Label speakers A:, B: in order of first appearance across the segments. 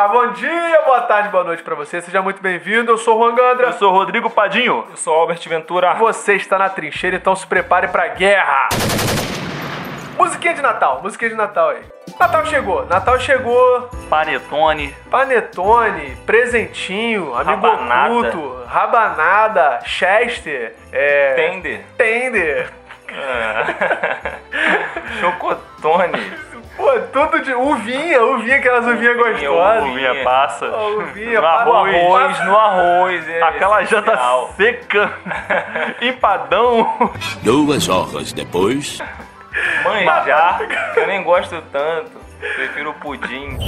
A: Olá, bom dia, boa tarde, boa noite pra você. Seja muito bem-vindo. Eu sou o Juan Gandra.
B: Eu sou o Rodrigo Padinho.
C: Eu sou o Albert Ventura.
A: Você está na trincheira, então se prepare pra guerra. Musiquinha de Natal, musiquinha de Natal aí. Natal chegou, Natal chegou.
B: Panetone.
A: Panetone, presentinho, amigo
C: Rabanada.
A: oculto, rabanada, Chester, é...
C: Tender.
A: Tender.
C: Chocotone.
A: Pô, tudo de uvinha, uvinha, aquelas uvinhas
C: Uvinha,
A: gostosas.
C: uvinha.
B: Uvinha passa.
A: Uvinha,
B: no
A: passa-
C: No
B: arroz.
C: arroz, no arroz. é
B: Aquela janta
C: essencial.
B: seca. Empadão.
D: Duas horas depois.
C: Manjar, que eu nem gosto tanto. Prefiro o pudim.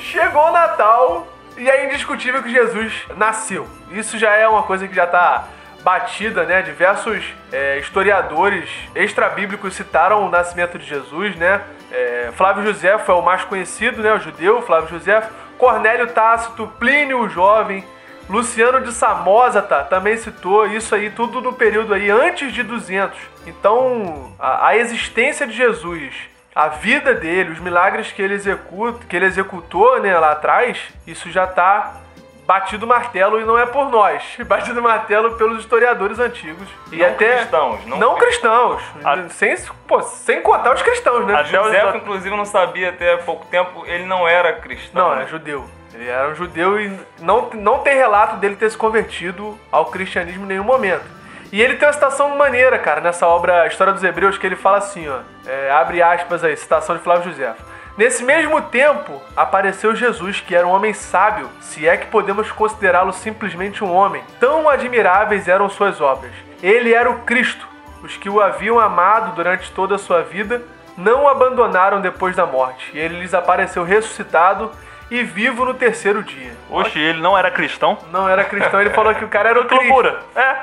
A: Chegou o Natal e é indiscutível que Jesus nasceu. Isso já é uma coisa que já tá batida, né? Diversos é, historiadores extra-bíblicos citaram o nascimento de Jesus, né? É, Flávio José foi o mais conhecido, né? O judeu, Flávio José. Cornélio Tácito, Plínio o Jovem, Luciano de Samosata também citou isso aí, tudo no período aí antes de 200. Então, a, a existência de Jesus, a vida dele, os milagres que ele executa, que ele executou, né, lá atrás, isso já tá batido martelo e não é por nós, batido martelo pelos historiadores antigos e
C: Não
A: até
C: cristãos, não
A: não cristãos,
B: A-
A: sem, pô, sem contar os cristãos, né?
B: Até os-
C: José, inclusive, não sabia até há pouco tempo, ele não era cristão.
A: Não, é judeu. Ele era um judeu e não, não tem relato dele ter se convertido ao cristianismo em nenhum momento. E ele tem uma citação maneira, cara, nessa obra História dos Hebreus, que ele fala assim, ó. é, abre aspas aí, citação de Flávio José. Nesse mesmo tempo, apareceu Jesus, que era um homem sábio, se é que podemos considerá-lo simplesmente um homem. Tão admiráveis eram suas obras. Ele era o Cristo. Os que o haviam amado durante toda a sua vida não o abandonaram depois da morte. E ele lhes apareceu ressuscitado e vivo no terceiro dia.
B: Oxe, ele não era cristão?
A: Não era cristão, ele falou que o cara era o
B: Que
A: Cristo.
B: loucura. É.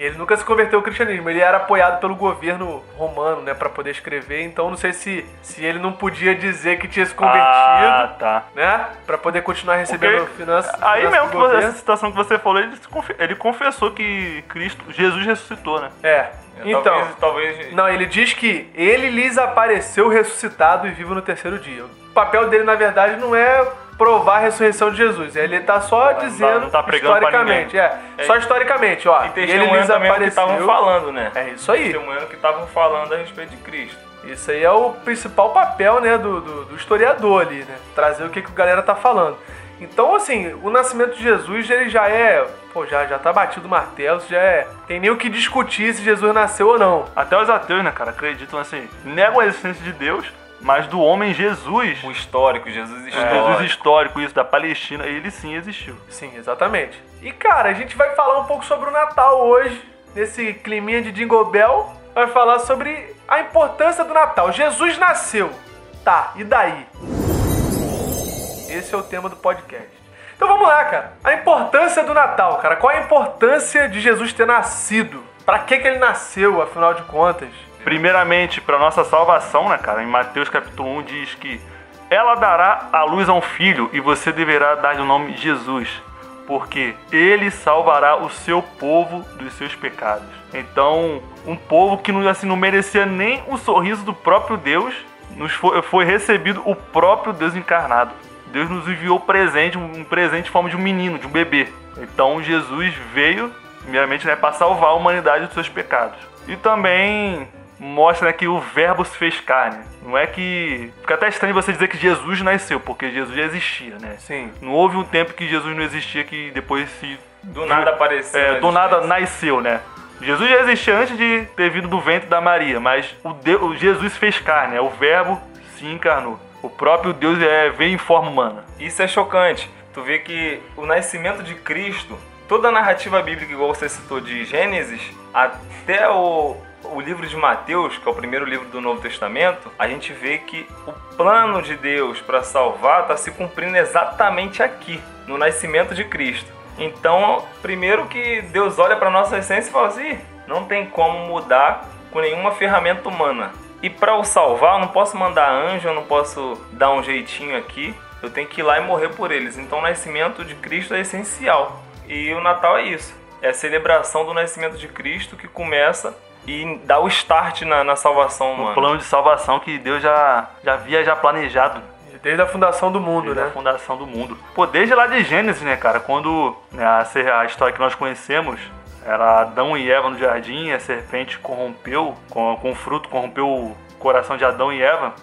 A: E ele nunca se converteu ao cristianismo. Ele era apoiado pelo governo romano, né, Pra poder escrever. Então não sei se, se ele não podia dizer que tinha se convertido,
B: Ah, tá.
A: né? Pra poder continuar recebendo
B: Porque
A: finanças.
B: Aí
A: finanças
B: mesmo que essa citação que você falou, ele, ele confessou que Cristo, Jesus ressuscitou, né?
A: É. Então,
C: Talvez, talvez
A: Não, ele diz que ele lhes apareceu ressuscitado e vivo no terceiro dia. O papel dele, na verdade, não é provar a ressurreição de Jesus. Ele tá só
B: tá-
A: dizendo
B: tá pra
A: historicamente. É,
C: É.
A: só historicamente, ó.
C: E
A: ele lhes
C: que estavam falando, né?
A: É isso aí.
C: Testemunhando que estavam falando a respeito de Cristo.
A: Isso aí é o principal papel, né, do, do, do historiador ali, né? Trazer o que, que a galera tá falando. Então, assim, o nascimento de Jesus, ele já é, pô, já, já tá batido o martelo, já é, tem nem o que discutir se Jesus nasceu ou não.
B: Até os ateus, né, cara, acreditam assim, negam a existência de Deus, mas do homem Jesus,
C: O histórico, Jesus
B: o
C: histórico.
B: Jesus histórico, isso da Palestina, ele sim existiu.
A: Sim, exatamente. E, cara, a gente vai falar um pouco sobre o Natal hoje, nesse climinha de Jingle Bell, vai falar sobre a importância do Natal. Jesus nasceu, tá, e daí? Esse é o tema do podcast. Então vamos lá, cara. A importância do Natal, cara. Qual a importância de Jesus ter nascido? Pra que que ele nasceu, afinal de contas?
B: Primeiramente, para nossa salvação, né, cara? Em Mateus capítulo 1 diz que ela dará a luz a um filho e você deverá dar-lhe o nome Jesus, porque ele salvará o seu povo dos seus pecados. Então, um povo que não, assim, não merecia nem o sorriso do próprio Deus, nos foi, foi recebido o próprio Deus encarnado. Deus nos enviou presente, um presente em forma de um menino, de um bebê. Então Jesus veio, primeiramente, né, para salvar a humanidade dos seus pecados. E também mostra né, que o verbo se fez carne. Não é que. Fica até estranho você dizer que Jesus nasceu, porque Jesus já existia, né?
A: Sim.
B: Não houve um tempo que Jesus não existia que depois se.
C: Do nada apareceu.
B: É,
C: na
B: do nada nasceu, né? Jesus já existia antes de ter vindo do ventre da Maria, mas o, Deus, o Jesus fez carne, é o verbo se encarnou. O próprio Deus é, veio em forma humana.
C: Isso é chocante. Tu vê que o nascimento de Cristo, toda a narrativa bíblica, igual você citou, de Gênesis, até o, o livro de Mateus, que é o primeiro livro do Novo Testamento, a gente vê que o plano de Deus para salvar está se cumprindo exatamente aqui, no nascimento de Cristo. Então, primeiro que Deus olha para nossa essência e fala assim: não tem como mudar com nenhuma ferramenta humana. E para o salvar, eu não posso mandar anjo, eu não posso dar um jeitinho aqui. Eu tenho que ir lá e morrer por eles. Então o nascimento de Cristo é essencial. E o Natal é isso. É a celebração do nascimento de Cristo que começa e dá o start na, na salvação
B: O
C: humana.
B: plano de salvação que Deus já, já havia já planejado.
A: Desde a fundação do mundo,
B: desde
A: né?
B: a fundação do mundo. Pô, desde lá de Gênesis, né, cara? Quando né, a, a história que nós conhecemos era Adão e Eva no jardim, a serpente corrompeu, com, com o fruto corrompeu o coração de Adão e Eva.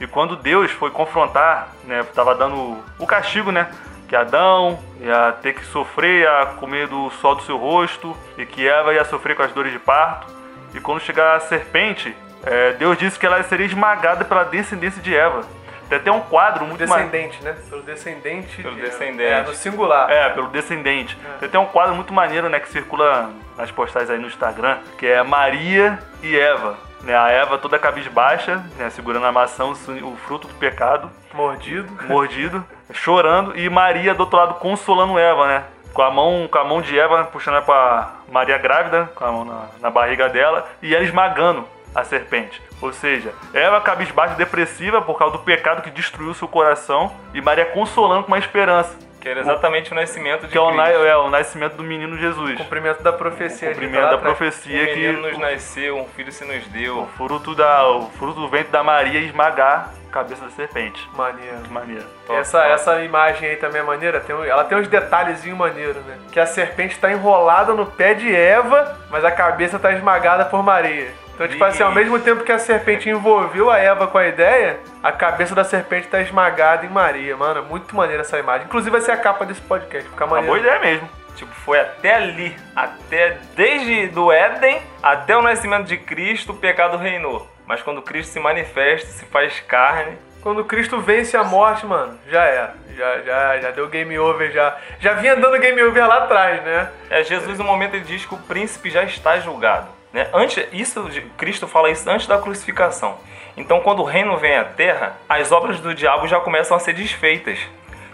B: E quando Deus foi confrontar, né, tava dando o castigo, né? Que Adão ia ter que sofrer, ia comer do sol do seu rosto, e que Eva ia sofrer com as dores de parto. E quando chegar a serpente, é, Deus disse que ela seria esmagada pela descendência de Eva. Tem até um quadro muito
A: Descendente, né? Pelo descendente.
C: Pelo
A: de-
C: descendente.
A: É, no singular.
B: É, pelo descendente. Tem até um quadro muito maneiro, né, que circula nas postagens aí no Instagram, que é Maria e Eva. Né, a Eva toda cabisbaixa, né, segurando a maçã, o fruto do pecado,
A: Mordido.
B: mordido, chorando, e Maria do outro lado consolando Eva, né? Com a mão, com a mão de Eva puxando ela pra Maria grávida, com a mão na, na barriga dela, e ela esmagando a serpente. Ou seja, Eva cabisbaixa depressiva por causa do pecado que destruiu seu coração, e Maria consolando com uma esperança.
C: Que era exatamente o nascimento de
B: Que é o,
C: Cristo.
B: é o nascimento do menino Jesus.
A: Cumprimento da profecia.
B: Cumprimento
A: de
B: da
A: lá atrás.
C: Um
B: profecia
C: menino
B: que
C: nos nasceu, um filho se nos
B: o
C: deu.
B: fruto, da, o fruto do ventre da Maria esmagar a cabeça da serpente.
A: Maneiro.
B: Que maneiro.
C: Top,
A: essa,
C: top.
A: essa imagem aí também é maneira. Tem, ela tem uns detalhezinhos maneiros, né? Que a serpente tá enrolada no pé de Eva, mas a cabeça tá esmagada por Maria. Então, tipo assim, ao mesmo tempo que a serpente envolveu a Eva com a ideia, a cabeça da serpente tá esmagada em Maria. Mano, é muito maneira essa imagem. Inclusive vai ser a capa desse podcast. Fica
B: Uma
A: maneiro.
B: boa ideia mesmo.
C: Tipo, foi até ali, até desde do Éden até o nascimento de Cristo, o pecado reinou. Mas quando Cristo se manifesta, se faz carne,
A: Quando Cristo vence a morte, mano, já era. Já, já, já deu game over, já. Já vinha dando game over lá atrás, né?
C: É, Jesus, no momento, ele diz que o príncipe já está julgado. Né? Antes, isso, Cristo fala isso antes da crucificação. Então, quando o reino vem à terra, as obras do diabo já começam a ser desfeitas.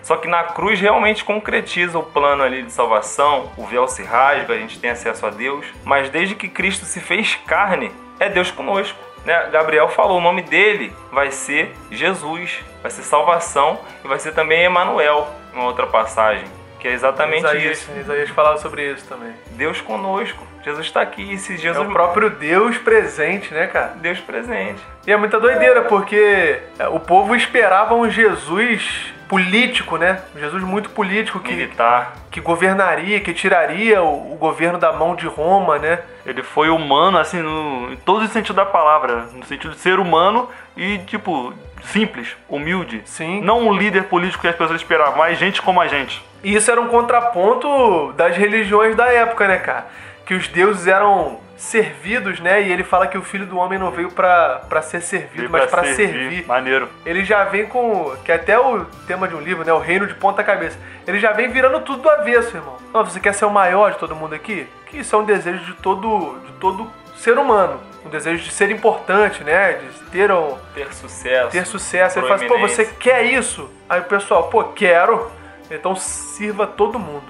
C: Só que na cruz realmente concretiza o plano ali de salvação, o véu se rasga, a gente tem acesso a Deus. Mas desde que Cristo se fez carne, é Deus conosco. Né? Gabriel falou, o nome dele vai ser Jesus, vai ser salvação e vai ser também Emanuel, em uma outra passagem. Que é exatamente
A: Isaías,
C: isso.
A: Isaías falava sobre isso também.
C: Deus conosco. Jesus está aqui. E se
A: É
C: Jesus
A: o próprio Deus presente, né, cara?
C: Deus presente.
A: E é muita doideira, porque é, o povo esperava um Jesus político, né? Um Jesus muito político que,
C: Militar.
A: que governaria, que tiraria o, o governo da mão de Roma, né?
B: Ele foi humano, assim, no, em todo o sentido da palavra. No sentido de ser humano e, tipo, simples, humilde.
A: Sim.
B: Não um líder político que as pessoas esperavam, mas gente como a gente.
A: E isso era um contraponto das religiões da época, né, cara? Que os deuses eram servidos, né? E ele fala que o filho do homem não veio pra pra ser servido, mas
B: pra
A: pra servir.
B: Maneiro.
A: Ele já vem com. Que é até o tema de um livro, né? O reino de ponta cabeça. Ele já vem virando tudo do avesso, irmão. Não, você quer ser o maior de todo mundo aqui? Que isso é um desejo de todo, de todo ser humano. Um desejo de ser importante, né? De ter, um,
C: Ter sucesso.
A: ter sucesso. Ele fala assim, pô, você quer isso? Aí o pessoal, pô, quero. Então sirva todo mundo.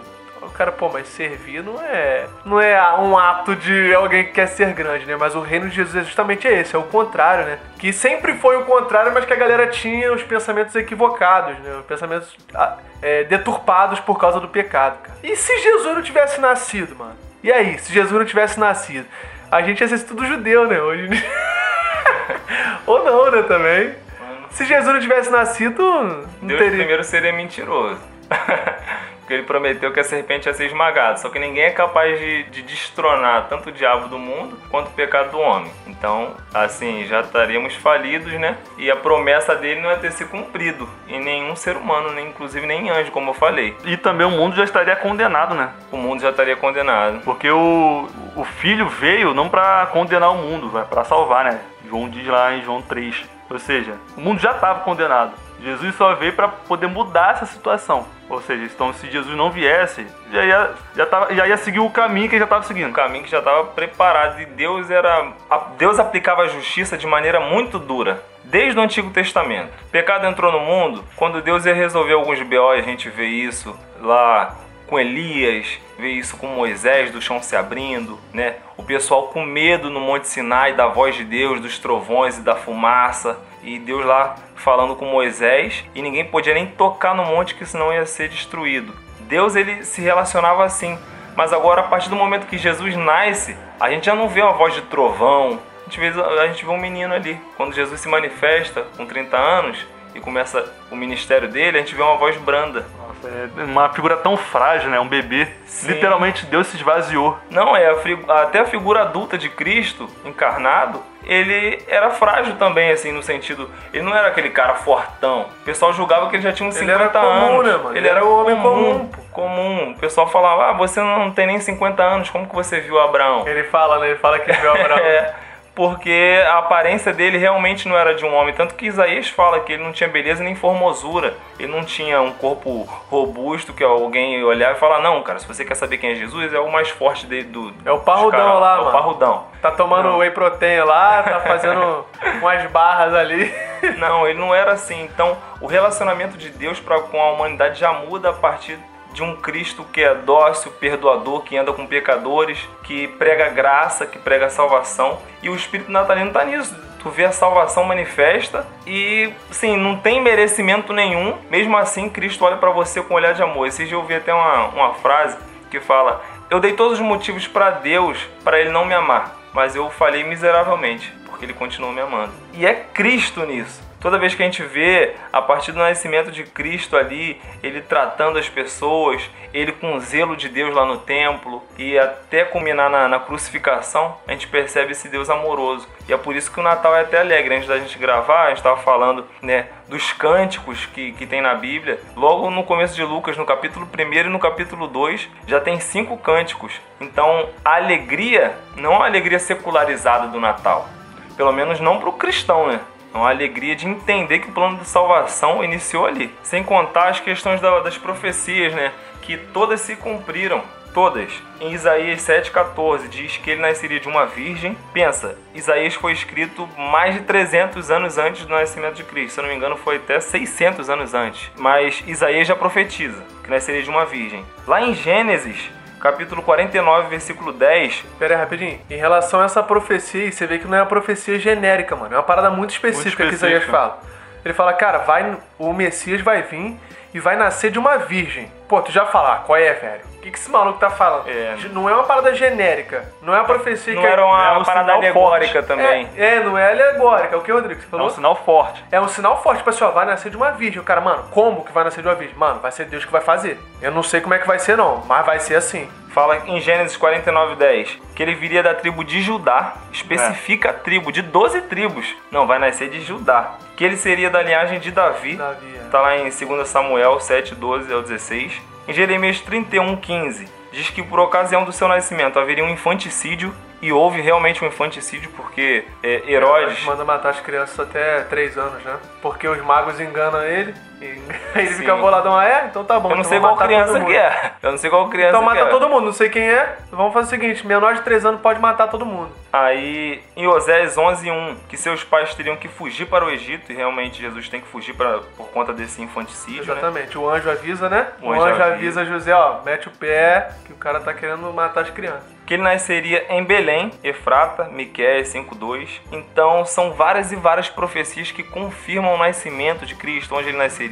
A: Cara, pô, mas servir não é, não é um ato de alguém que quer ser grande, né? Mas o reino de Jesus é justamente esse, é o contrário, né? Que sempre foi o contrário, mas que a galera tinha os pensamentos equivocados, né? Os pensamentos ah, é, deturpados por causa do pecado, cara. E se Jesus não tivesse nascido, mano? E aí, se Jesus não tivesse nascido? A gente ia ser tudo judeu, né? Hoje. Ou não, né, também. Se Jesus não tivesse nascido, não
C: Deus
A: teria.
C: primeiro seria mentiroso. Porque ele prometeu que a serpente ia ser esmagada. Só que ninguém é capaz de, de destronar tanto o diabo do mundo quanto o pecado do homem. Então, assim, já estaríamos falidos, né? E a promessa dele não ia ter se cumprido em nenhum ser humano, nem inclusive nem em anjo, como eu falei.
B: E também o mundo já estaria condenado, né?
C: O mundo já estaria condenado.
B: Porque o, o filho veio não pra condenar o mundo, vai para salvar, né? João diz lá em João 3. Ou seja, o mundo já estava condenado. Jesus só veio para poder mudar essa situação. Ou seja, então se Jesus não viesse, já ia, já tava, já ia seguir o caminho que ele já estava seguindo.
C: caminho que já estava preparado e Deus era Deus aplicava a justiça de maneira muito dura desde o Antigo Testamento. O pecado entrou no mundo quando Deus ia resolver alguns BO, a gente vê isso lá com Elias, vê isso com Moisés do chão se abrindo, né? O pessoal com medo no Monte Sinai da voz de Deus, dos trovões e da fumaça, e Deus lá falando com Moisés, e ninguém podia nem tocar no monte que senão ia ser destruído. Deus ele se relacionava assim, mas agora, a partir do momento que Jesus nasce, a gente já não vê uma voz de trovão. A gente vê, a gente vê um menino ali. Quando Jesus se manifesta com 30 anos, e começa o ministério dele, a gente vê uma voz branda.
B: Nossa, é uma figura tão frágil, né? Um bebê.
C: Sim.
B: Literalmente Deus se esvaziou.
C: Não, é a até a figura adulta de Cristo encarnado, ele era frágil também, assim, no sentido. Ele não era aquele cara fortão. O pessoal julgava que ele já tinha uns
A: Ele
C: 50
A: era comum,
C: anos.
A: né, mano?
C: Ele
A: Ele
C: era
A: era um homem
C: comum.
A: comum.
C: Comum. O pessoal falava, ah, você não tem nem 50 anos, como que você viu Abraão?
A: Ele fala, né? Ele fala que viu Abraão.
C: É, porque a aparência dele realmente não era de um homem. Tanto que Isaías fala que ele não tinha beleza nem formosura. Ele não tinha um corpo robusto que alguém olhar e falar: Não, cara, se você quer saber quem é Jesus, é o mais forte dele do.
A: É o parrudão
C: caras.
A: lá,
C: É o
A: mano.
C: parrudão.
A: Tá tomando
C: Não.
A: whey protein lá, tá fazendo umas barras ali.
C: Não, ele não era assim. Então, o relacionamento de Deus com a humanidade já muda a partir de um Cristo que é dócil, perdoador, que anda com pecadores, que prega graça, que prega salvação. E o Espírito natalino tá nisso. Tu vê a salvação manifesta e, sim, não tem merecimento nenhum. Mesmo assim, Cristo olha pra você com um olhar de amor. Esses eu ouvi até uma, uma frase que fala: Eu dei todos os motivos pra Deus para ele não me amar, mas eu falhei miseravelmente, porque ele continua me amando. E é Cristo nisso. Toda vez que a gente vê, a partir do nascimento de Cristo ali, ele tratando as pessoas, ele com o zelo de Deus lá no templo, e até culminar na, na crucificação, a gente percebe esse Deus amoroso. E é por isso que o Natal é até alegre. Antes da gente gravar, a gente estava falando né, dos cânticos que, que tem na Bíblia. Logo no começo de Lucas, no capítulo 1 e no capítulo 2, já tem cinco cânticos. Então, a alegria não é uma alegria secularizada do Natal. Pelo menos não para o cristão, né? Uma alegria de entender que o plano de salvação iniciou ali. Sem contar as questões da- das profecias, né? Que todas se cumpriram. Todas. Em Isaías 7,14 diz que ele nasceria de uma virgem. Pensa, Isaías foi escrito mais de 300 anos antes do nascimento de Cristo. Se eu não me engano, foi até 600 anos antes. Mas Isaías já profetiza que nasceria de uma virgem. Lá em Gênesis, capítulo 49, versículo 10,
A: Pera aí, rapidinho. Em relação a essa profecia, você vê que não é uma profecia genérica, mano. É uma parada muito específica,
B: Muito
A: que Isaías
B: específica.
A: fala. Ele fala, cara, vai, o Messias vai vir e vai nascer de uma virgem. Pô, tu já fala, qual é, velho? O que, que esse maluco tá falando?
C: É.
A: Não é uma parada genérica. Não é uma profecia
C: não
A: que
C: era
A: é...
C: uma
B: é um
C: parada
B: sinal
C: alegórica
B: forte.
C: também.
A: É, é, não é alegórica. É o que, Rodrigo? Você
B: É
A: falou?
B: um sinal forte.
A: É um sinal forte, tipo assim, ó, vai nascer de uma virgem. O cara, mano, como que vai nascer de uma virgem? Mano, vai ser Deus que vai fazer. Eu não sei como é que vai ser, não, mas vai ser assim.
C: Fala em Gênesis 49, 10 que ele viria da tribo de Judá. Especifica a tribo, de 12 tribos. Não, vai nascer de Judá. Que ele seria da linhagem de Davi.
A: Davi, é.
C: Tá lá em 2 Samuel 7, 12 ao 16. Em Jeremias 31, 15. Diz que por ocasião do seu nascimento haveria um infanticídio. E houve realmente um infanticídio porque é, Herodes.
A: Manda matar as crianças até 3 anos, né? Porque os magos enganam ele ele fica boladão. Ah, é? Então tá bom.
C: Eu não
A: então
C: sei
A: vou
C: qual criança que é. Eu não sei qual criança
A: Então
C: que
A: mata
C: é.
A: todo mundo, não sei quem é. Vamos fazer o seguinte: menor de 3 anos pode matar todo mundo.
C: Aí, em Oséias 11:1, que seus pais teriam que fugir para o Egito, e realmente Jesus tem que fugir pra, por conta desse infanticídio, né?
A: Exatamente. O anjo avisa, né?
C: O
A: O,
C: anjo
A: anjo,
C: avisa.
A: avisa José, ó, mete o pé que o cara tá querendo matar as crianças.
C: Que ele nasceria em Belém, Efrata, Miqueias 5:2. Então, são várias e várias profecias que confirmam o nascimento de Cristo, onde ele nasceria,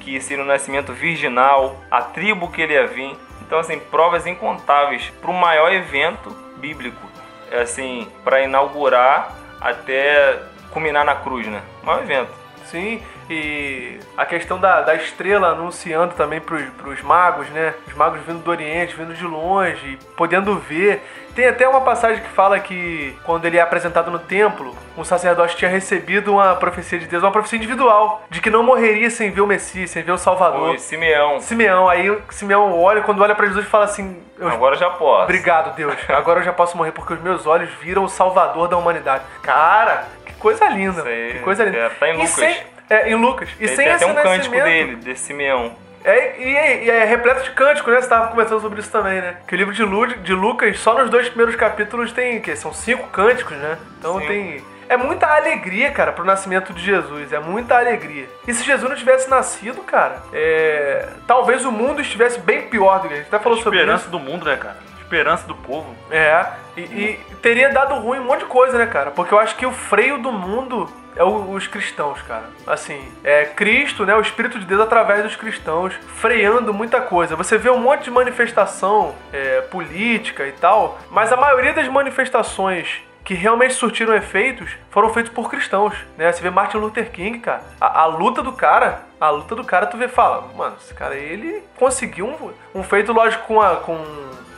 C: que seria um nascimento virginal, a tribo que ele ia vir. Então, assim, provas incontáveis para o maior evento bíblico, é assim, para inaugurar até culminar na cruz, né? O maior evento.
A: Sim, e a questão da, da estrela anunciando também pros, pros magos, né? Os magos vindo do Oriente, vindo de longe, podendo ver. Tem até uma passagem que fala que quando ele é apresentado no templo, um sacerdote tinha recebido uma profecia de Deus, uma profecia individual, de que não morreria sem ver o Messias, sem ver o Salvador.
C: Foi Simeão.
A: Simeão, aí Simeão olha, quando olha pra Jesus fala assim: eu,
C: Agora já posso.
A: Obrigado, Deus. Agora eu já posso morrer porque os meus olhos viram o Salvador da humanidade. Cara, que coisa linda.
C: Aí,
A: que coisa linda.
C: é, tá em
A: E
C: Lucas.
A: sem- é, em Lucas. E
C: Tem,
A: sem
C: tem até um cântico dele, desse Simeão.
A: É, e, é, e é repleto de cântico, né? Você tava conversando sobre isso também, né? Que o livro de, Lu, de Lucas, só nos dois primeiros capítulos tem o quê? São cinco cânticos, né? Então
C: Sim.
A: tem. É muita alegria, cara, pro nascimento de Jesus. É muita alegria. E se Jesus não tivesse nascido, cara, é... talvez o mundo estivesse bem pior do que a gente até falou sobre isso.
B: Esperança do mundo, né, cara? Esperança do povo.
A: É, e, e teria dado ruim um monte de coisa, né, cara? Porque eu acho que o freio do mundo é o- os cristãos, cara. Assim, é Cristo, né? O Espírito de Deus através dos cristãos, freando muita coisa. Você vê um monte de manifestação é, política e tal, mas a maioria das manifestações que realmente surtiram efeitos foram feitos por cristãos, né? Você vê Martin Luther King, cara, a, a luta do cara, a luta do cara, tu vê fala, mano, esse cara, ele conseguiu um, um feito, lógico, com a, com,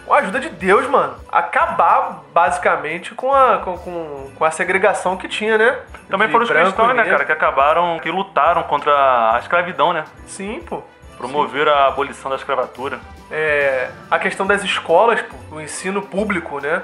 A: com a ajuda de Deus, mano, acabar basicamente com a, com, com, com a segregação que tinha, né?
B: Também
A: De
B: foram os cristãos, né, cara, que acabaram, que lutaram contra a escravidão, né?
A: Sim, pô.
B: Promoveram a abolição da escravatura.
A: é, a questão das escolas, pô, o ensino público, né?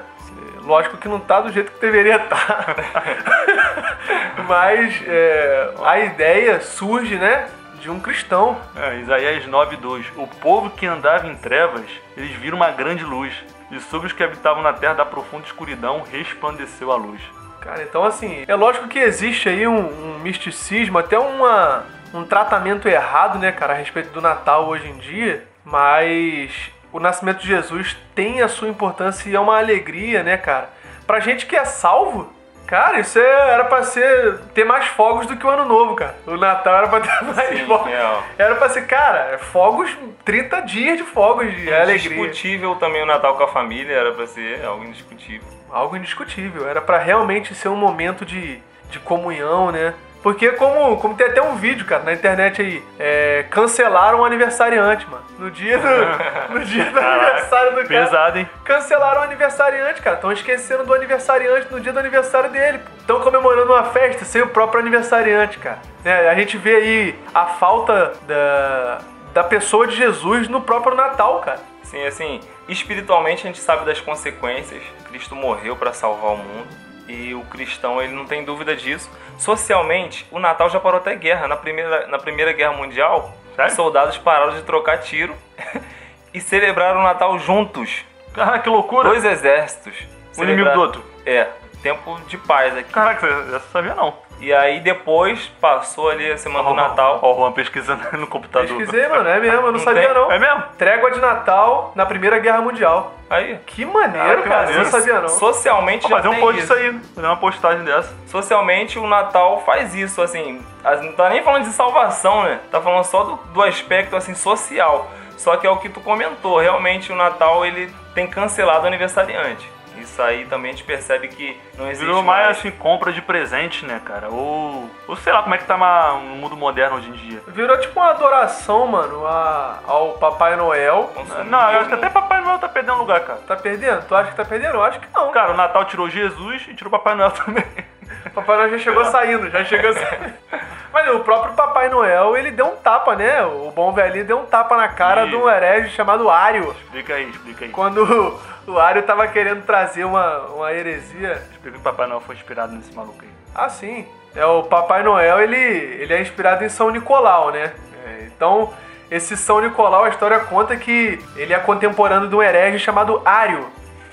A: Lógico que não tá do jeito que deveria estar. Mas é, a ideia surge, né? De um cristão.
B: É, Isaías 9:2. O povo que andava em trevas, eles viram uma grande luz. E sobre os que habitavam na terra da profunda escuridão, resplandeceu a luz.
A: Cara, então assim, é lógico que existe aí um, um misticismo, até uma, um tratamento errado, né, cara, a respeito do Natal hoje em dia, mas o nascimento de Jesus tem a sua importância e é uma alegria, né, cara? Pra gente que é salvo, cara, isso é- era pra ser ter mais fogos do que o ano novo, cara. O Natal era pra ter mais
C: Sim,
A: fogos.
C: real.
A: Era pra ser, cara, fogos, 30 dias de fogos de alegria.
C: Indiscutível também o Natal com a família, era pra ser algo indiscutível.
A: algo indiscutível. Era pra realmente ser um momento de, de comunhão, né? Porque como, como tem até um vídeo, cara, na internet aí, é, cancelaram o aniversariante, mano. No dia do, no dia do aniversário do cara.
B: Pesado, hein?
A: Cancelaram o aniversariante, cara. Estão esquecendo do aniversariante no dia do aniversário dele. Estão comemorando uma festa sem o próprio aniversariante, cara. É, a gente vê aí a falta da, da pessoa de Jesus no próprio Natal, cara.
C: Sim, assim, espiritualmente a gente sabe das consequências. Cristo morreu para salvar o mundo e o cristão ele não tem dúvida disso. Socialmente, o Natal já parou até guerra. Na primeira, na primeira Guerra Mundial, os soldados pararam de trocar tiro e celebraram o Natal juntos.
B: Caraca, que loucura!
C: Dois exércitos.
B: Um inimigo do outro.
C: É, tempo de paz aqui.
B: Caraca, essa sabia não.
C: E aí depois passou ali a semana do Natal.
B: Ó, o Juan pesquisando no computador.
A: Pesquisei, mano. É mesmo, eu não,
C: Não
A: sabia
C: tem?
A: não.
B: É mesmo?
A: Trégua de Natal na Primeira Guerra Mundial.
C: Aí.
A: Que maneiro,
B: Ah, que
A: cara.
B: maneiro.
A: Eu não sabia não.
C: Socialmente
B: Vou
C: já
B: fazer um post
C: isso.
B: aí. Fazer uma postagem dessa.
C: Socialmente, o Natal faz isso, assim. as- Não tá nem falando de salvação, né? Tá falando só do, do aspecto, assim, social. Só que é o que tu comentou. Realmente, o Natal, ele tem cancelado o aniversariante. Isso aí também a gente percebe que não existe
B: Virou mais
C: mais.
B: assim, compra de presente, né, cara? Ou. Ou sei lá como é que tá no mundo moderno hoje em dia.
A: Virou tipo uma adoração, mano, a- ao Papai Noel.
B: Não, eu acho que até Papai Noel tá perdendo lugar, cara.
A: Tá perdendo? Tu acha que tá perdendo? Eu acho que não.
B: Cara, o Natal tirou Jesus e tirou Papai Noel também.
A: O Papai Noel já chegou saindo, já chegou saindo. Mas o próprio Papai Noel, ele deu um tapa, né? O bom velhinho deu um tapa na cara
B: Ih.
A: de um herege chamado Ario.
B: explica aí, explica aí.
A: Quando o Ario tava querendo trazer uma, uma heresia.
B: Explica que o Papai Noel foi inspirado nesse maluco aí.
A: Ah, sim. É, o Papai Noel, ele, ele é inspirado em São Nicolau, né? É, então, esse São Nicolau, a história conta que ele é contemporâneo de um herege chamado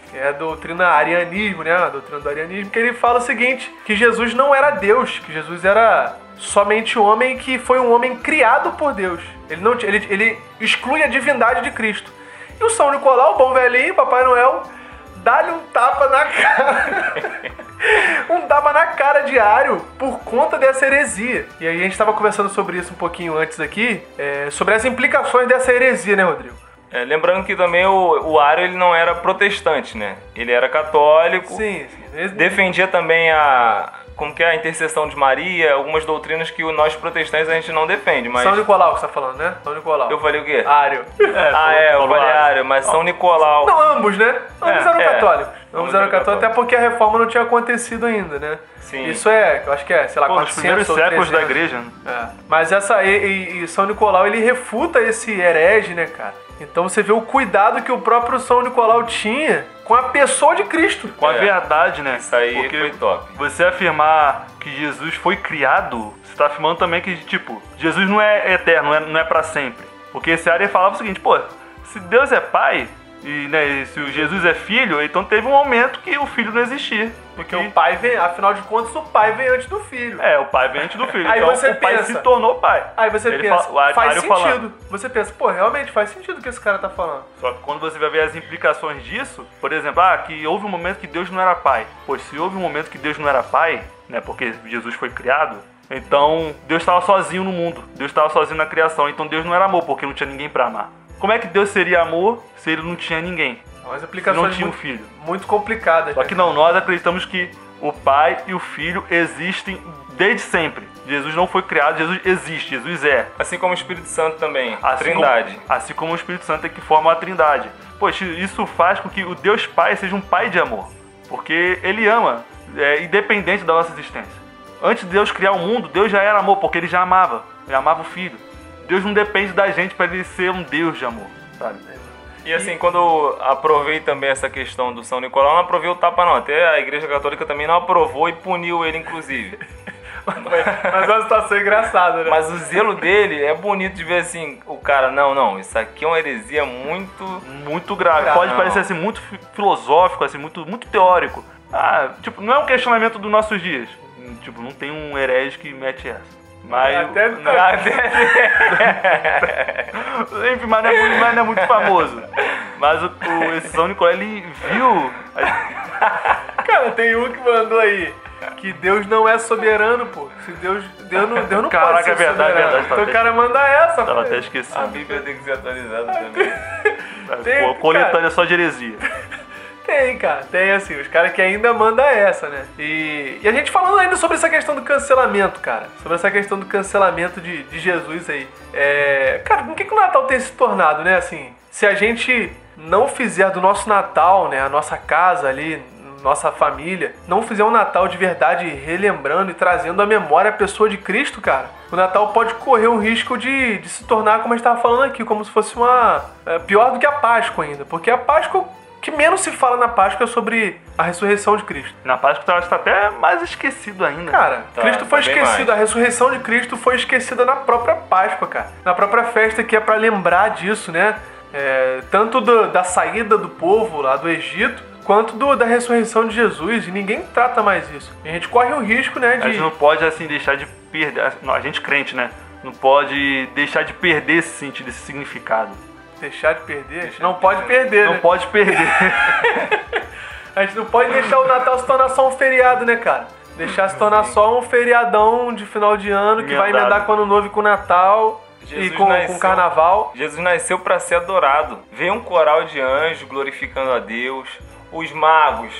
A: que é a doutrina arianismo, né? A doutrina do arianismo, que ele fala o seguinte, que Jesus não era Deus, que Jesus era somente homem que foi um homem criado por Deus. Ele, não, ele, ele exclui a divindade de Cristo. E o São Nicolau, o bom velhinho, Papai Noel, dá-lhe um tapa na cara. um tapa na cara de Ario por conta dessa heresia. E aí a gente tava conversando sobre isso um pouquinho antes aqui, é, sobre as implicações dessa heresia, né, Rodrigo?
C: É, lembrando que também o, o Ario ele não era protestante, né? Ele era católico.
A: Sim, sim.
C: defendia também a como que é a intercessão de Maria, algumas doutrinas que o- nós protestantes a gente não defende, mas
A: São Nicolau que você tá falando, né? São Nicolau.
C: eu falei o quê?
A: Ário.
C: ah, é, o
B: falou
C: Baleário, mas São Nicolau.
A: Não, ambos, né? Ambos
B: É,
A: eram
C: é.
A: católicos. Ambos
C: Ambos
A: eram católicos, até porque a reforma não tinha acontecido ainda, né?
C: Sim.
A: Isso é, eu acho que é, sei lá,
B: Pô, nos
A: 400
B: primeiros
A: ou
B: séculos da
A: 300.
B: igreja. né?
A: É. Mas essa e, e- e São Nicolau ele refuta esse herege, né, cara? Então você vê o cuidado que o próprio São Nicolau tinha com a pessoa de Cristo.
B: Com a
C: É.
B: verdade, né?
C: Isso aí
B: Porque
C: foi top.
B: Você afirmar que Jesus foi criado, você tá afirmando também que, tipo, Jesus não é eterno, não é, não é pra sempre. Porque esse área falava o seguinte, pô, se Deus é pai, e, né, e se o Jesus é filho, então teve um momento que o filho não existia.
A: Porque o pai vem, afinal de contas, o pai vem antes do filho.
B: É, o pai vem antes do filho.
A: Aí
B: então
A: você
B: o pai
A: pensa-
B: se tornou pai.
A: Aí você
B: Ele
A: pensa,
B: fala-
A: faz sentido.
B: falando.
A: Você pensa, pô, realmente faz sentido o que esse cara tá falando.
B: Só que quando você vai ver as implicações disso, por exemplo, ah, que houve um momento que Deus não era pai. Pois se houve um momento que Deus não era pai, né, porque Jesus foi criado, então Deus estava sozinho no mundo. Deus estava sozinho na criação, então Deus não era amor, porque não tinha ninguém para amar. Como é que Deus seria amor se ele não tinha ninguém?
A: umas
B: se
A: implicações
B: não tinha um
A: muito,
B: filho.
A: muito complicadas.
B: Só
A: né?
B: que não, nós acreditamos que o Pai e o Filho existem desde sempre. Jesus não foi criado, Jesus existe, Jesus é.
C: Assim como o Espírito Santo também. A
B: Assim
C: Trindade.
B: Como, assim como o Espírito Santo é que forma a Trindade. Poxa, isso faz com que o Deus Pai seja um pai de amor. Porque ele ama, é, independente da nossa existência. Antes de Deus criar o mundo, Deus já era amor, porque ele já amava. Ele amava o filho. Deus não depende da gente para ele ser um Deus de amor, sabe?
C: E assim, quando eu aprovei também essa questão do São Nicolau, eu não aprovei o tapa não. Até a Igreja Católica também não aprovou e puniu ele, inclusive.
A: Mas é uma situação engraçada, né?
C: Mas o zelo dele é bonito de ver assim, o cara, não, não, isso aqui é uma heresia muito.
B: Muito grave. Pode
C: não.
B: parecer assim, muito fi- filosófico, assim, muito, muito teórico. Ah, tipo, não é um questionamento dos nossos dias. Tipo, não tem um herege que mete essa. Mas.
A: Até-
B: não,
C: Até-
B: Enfim, mas não, é muito, mas não é muito famoso. Mas o, o- esse São Nicolau, ele viu.
A: Cara, tem um que mandou aí que Deus não é soberano, pô. Se Deus, Deus não, Deus não
B: Caraca,
A: pode ser
B: é verdade,
A: soberano.
B: verdade,
A: Então o cara manda essa,
B: Tava
A: pô.
B: até
C: A
B: esquecendo.
C: Bíblia tem que ser atualizada também.
A: tem-
B: Pô, coletânea só de heresia.
A: Tem, cara, tem assim, os caras que ainda mandam essa, né? E, e a gente falando ainda sobre essa questão do cancelamento, cara. Sobre essa questão do cancelamento de, de Jesus aí. É, cara, o que, que o Natal tem se tornado, né? Assim, se a gente não fizer do nosso Natal, né, a nossa casa ali, nossa família, não fizer um Natal de verdade relembrando e trazendo à memória a pessoa de Cristo, cara, o Natal pode correr o risco de, de se tornar, como a gente estava falando aqui, como se fosse uma. é, pior do que a Páscoa ainda. Porque a Páscoa, que menos se fala na Páscoa é sobre a ressurreição de Cristo.
B: Na Páscoa está até mais esquecido ainda.
A: Cara,
C: Tá,
A: Cristo foi
C: tá
A: esquecido, a ressurreição de Cristo foi esquecida na própria Páscoa, cara. Na própria festa que é pra lembrar disso, né? É, tanto do- da saída do povo lá do Egito, quanto do- da ressurreição de Jesus. E ninguém trata mais isso. E a gente corre o risco, né,
B: A gente
A: de.
B: não pode, assim, deixar de perder. não, A gente crente, né? Não pode deixar de perder esse sentido, esse significado.
A: Deixar de perder? A gente não pode perder,
B: Não
A: né?
B: pode perder.
A: A gente não pode deixar o Natal se tornar só um feriado, né, cara? Deixar se tornar só um feriadão de final de ano que vai emendar com o Ano Novo e com o Natal e
C: Jesus
A: com, com
C: nasceu.
A: o Carnaval.
C: Jesus nasceu para ser adorado. Veio um coral de anjos glorificando a Deus. Os magos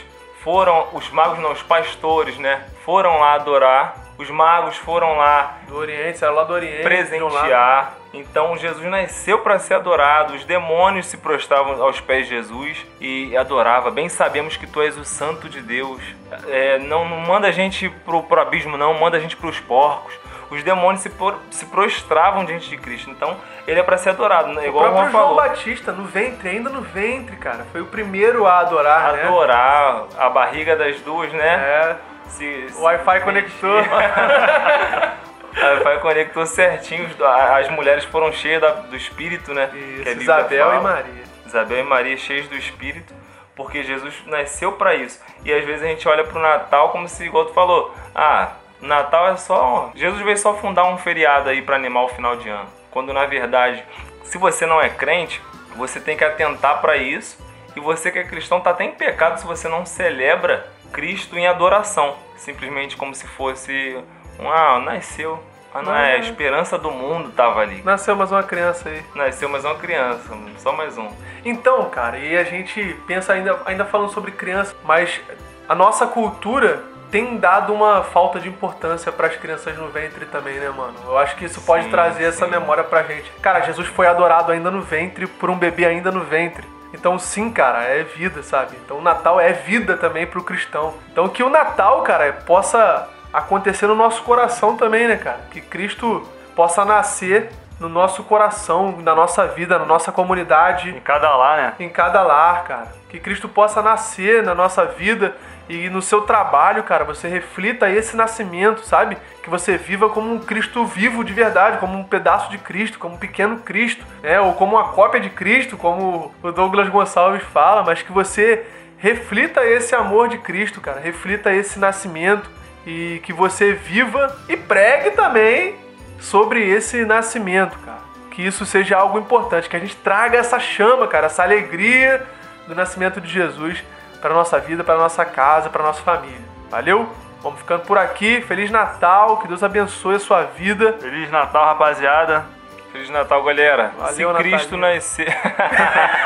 C: foram, os magos não, os pastores, né? Foram lá adorar. Os magos foram lá
A: Do Oriente, era lá do Oriente.
C: presentear. Então Jesus nasceu para ser adorado. Os demônios se prostravam aos pés de Jesus e adorava. Bem sabemos que tu és o Santo de Deus. É, não, não manda a gente pro, pro abismo, não. Manda a gente pros porcos. Os demônios se, por- se prostravam diante de Cristo. Então ele é para ser adorado, né?
A: O
C: igual o
A: próprio João
C: falou.
A: Batista, no ventre, ainda no ventre, cara. Foi o primeiro a adorar, né?
C: Adorar a barriga das duas, né?
A: É,
C: Se, se
A: o Wi-Fi conectou.
C: A Wi-Fi conectou certinho. As mulheres foram cheias do Espírito, né?
A: Isso,
C: Bíblia
A: Isabel
C: fala.
A: e Maria.
C: Isabel e Maria cheios do Espírito, porque Jesus nasceu para isso. E às vezes a gente olha pro Natal como se, igual tu falou, ah, Natal é só. Jesus veio só fundar um feriado aí para animar o final de ano. Quando na verdade, se você não é crente, você tem que atentar para isso. E você que é cristão tá até em pecado se você não celebra Cristo em adoração. Simplesmente como se fosse um, ah, nasceu. Ah, não, é, a esperança do mundo tava ali.
A: Nasceu mais uma criança aí.
C: Nasceu mais uma criança, só mais um.
A: Então, cara, e a gente pensa ainda, ainda falando sobre criança, mas a nossa cultura tem dado uma falta de importância para as crianças no ventre também, né, mano? Eu acho que isso pode
C: Sim,
A: trazer essa
C: sim.
A: memória pra gente. Cara, Jesus foi adorado ainda no ventre por um bebê ainda no ventre. Então, sim, cara, é vida, sabe? Então, o Natal é vida também pro cristão. Então, que o Natal, cara, possa acontecer no nosso coração também, né, cara? Que Cristo possa nascer no nosso coração, na nossa vida, na nossa comunidade
B: em cada lá, né?
A: em cada lar, cara. Que Cristo possa nascer na nossa vida e no seu trabalho, cara, você reflita esse nascimento, sabe? Que você viva como um Cristo vivo de verdade, como um pedaço de Cristo, como um pequeno Cristo, né? Ou como uma cópia de Cristo, como o Douglas Gonçalves fala, mas que você reflita esse amor de Cristo, cara. Reflita esse nascimento e que você viva e pregue também sobre esse nascimento, cara. Que isso seja algo importante, que a gente traga essa chama, cara, essa alegria do nascimento de Jesus para nossa vida, para nossa casa, para nossa família. Valeu? Vamos ficando por aqui. Feliz Natal, que Deus abençoe a sua vida.
B: Feliz Natal, rapaziada.
C: Feliz Natal, galera.
A: Valeu,
C: Se Cristo
A: Natalinha.
C: nascer.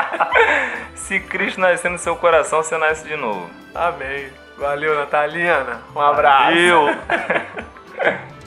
C: Se Cristo nascer no seu coração, você nasce de novo.
A: Amém. Valeu, Nataliana. Um abraço.
B: Valeu.